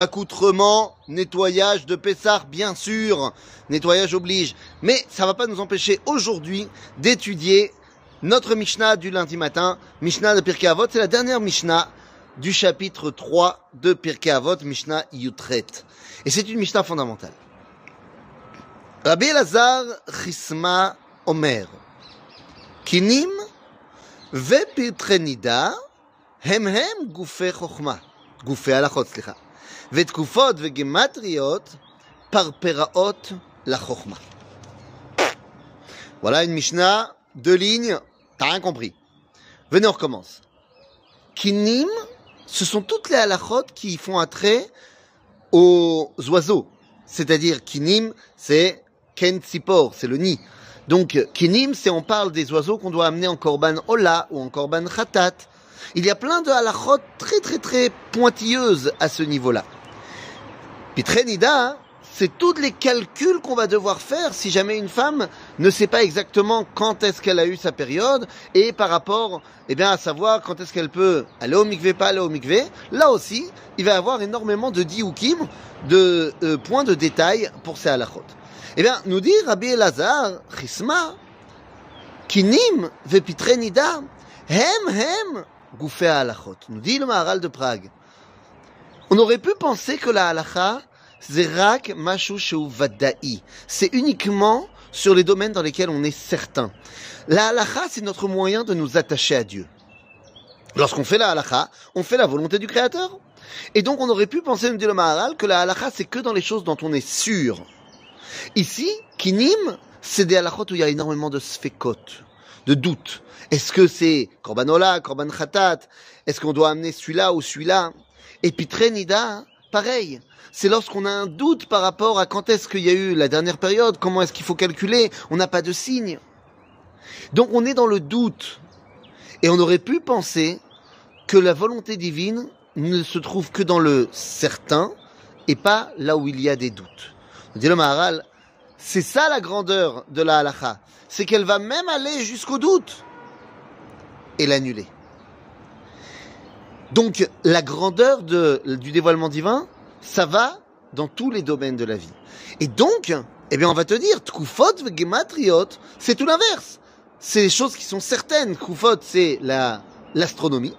accoutrement, nettoyage de Pessar, bien sûr, nettoyage oblige. Mais ça ne va pas nous empêcher aujourd'hui d'étudier notre Mishnah du lundi matin, Mishnah de Pirkei Avot, c'est la dernière Mishnah du chapitre 3 de Pirkei Avot, Mishnah Yutret. Et c'est une Mishnah fondamentale. Rabbi Lazar Chisma Omer, Kinim ve hem hem alachot, slicha. ותקופות וגימטריות פרפראות לחוכמה. Voilà une Mishnah, deux lignes, t'as rien compris. Venez, on recommence. Kinim, ce sont toutes les halachot qui font attrait aux oiseaux. C'est-à-dire, kinim, c'est ken tzipor, c'est le nid. Donc, kinim, c'est on parle des oiseaux qu'on doit amener en korban ola ou en korban khatat. Il y a plein de halachot très très très pointilleuses à ce niveau-là. Pitrenida, c'est tous les calculs qu'on va devoir faire si jamais une femme ne sait pas exactement quand est-ce qu'elle a eu sa période et par rapport, eh bien, à savoir quand est-ce qu'elle peut aller au mikvé, pas aller au mikvé. Là aussi, il va y avoir énormément de diukim, de euh, points de détail pour ces halachot. Eh bien, nous dit Rabbi Elazar, Chisma, Kinim vepitre nida, hem hem goufé halachot. Nous dit le Maharal de Prague. On aurait pu penser que la halacha, c'est rak mashu vada'i. C'est uniquement sur les domaines dans lesquels on est certain. La halacha, c'est notre moyen de nous attacher à Dieu. Lorsqu'on fait la halacha, on fait la volonté du Créateur. Et donc on aurait pu penser, nous dit le Maharal, que la halacha, c'est que dans les choses dont on est sûr. Ici, Kinim, c'est des halachot où il y a énormément de sfekot, de doutes. Est-ce que c'est Korban Korban Khatat? Est-ce qu'on doit amener celui-là ou celui-là? Et puis Trenida, pareil. C'est lorsqu'on a un doute par rapport à quand est-ce qu'il y a eu la dernière période, comment est-ce qu'il faut calculer, on n'a pas de signe. Donc on est dans le doute. Et on aurait pu penser que la volonté divine ne se trouve que dans le certain et pas là où il y a des doutes. Dit le Maharal, c'est ça la grandeur de la halacha. C'est qu'elle va même aller jusqu'au doute et l'annuler. Donc la grandeur de, du dévoilement divin, ça va dans tous les domaines de la vie. Et donc, eh bien on va te dire, gematriot, c'est tout l'inverse. C'est les choses qui sont certaines. C'est la l'astronomie.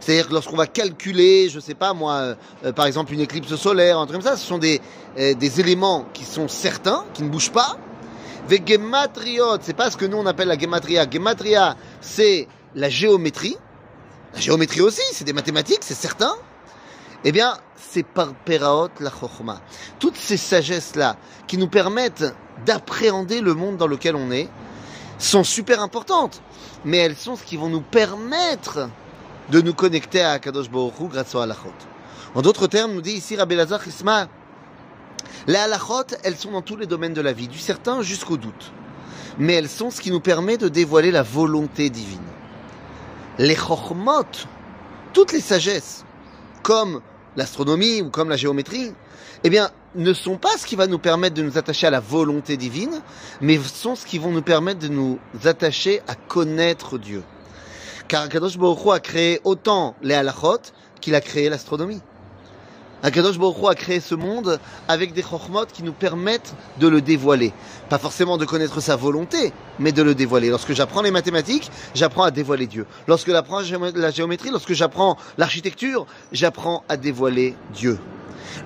C'est-à-dire que lorsqu'on va calculer, je sais pas moi, euh, par exemple une éclipse solaire, un truc comme ça, ce sont des, euh, des éléments qui sont certains, qui ne bougent pas. Ve gematriot, c'est pas ce que nous on appelle la gematria. Gematria, c'est la géométrie. La géométrie aussi, c'est des mathématiques, c'est certain. Eh bien, c'est par Peraot la Chochma. Toutes ces sagesses-là, qui nous permettent d'appréhender le monde dans lequel on est, sont super importantes. Mais elles sont ce qui vont nous permettre de nous connecter à Kadosh Baruch grâce aux halachot. En d'autres termes, nous dit ici Rabbi Lazar Chisma, les halachot, elles sont dans tous les domaines de la vie, du certain jusqu'au doute. Mais elles sont ce qui nous permet de dévoiler la volonté divine. Les chokhmot, toutes les sagesses, comme l'astronomie ou comme la géométrie, eh bien, ne sont pas ce qui va nous permettre de nous attacher à la volonté divine, mais sont ce qui vont nous permettre de nous attacher à connaître Dieu. Car Kadosh Baruch a créé autant les halachot qu'il a créé l'astronomie. Akadosh Baruch a créé ce monde avec des chokhmot qui nous permettent de le dévoiler. Pas forcément de connaître sa volonté, mais de le dévoiler. Lorsque j'apprends les mathématiques, j'apprends à dévoiler Dieu. Lorsque j'apprends la géométrie, lorsque j'apprends l'architecture, j'apprends à dévoiler Dieu.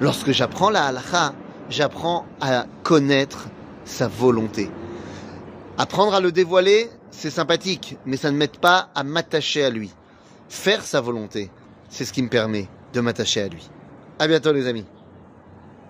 Lorsque j'apprends la halacha, j'apprends à connaître sa volonté. Apprendre à le dévoiler, c'est sympathique, mais ça ne m'aide pas à m'attacher à lui. Faire sa volonté, c'est ce qui me permet de m'attacher à lui. À bientôt les amis.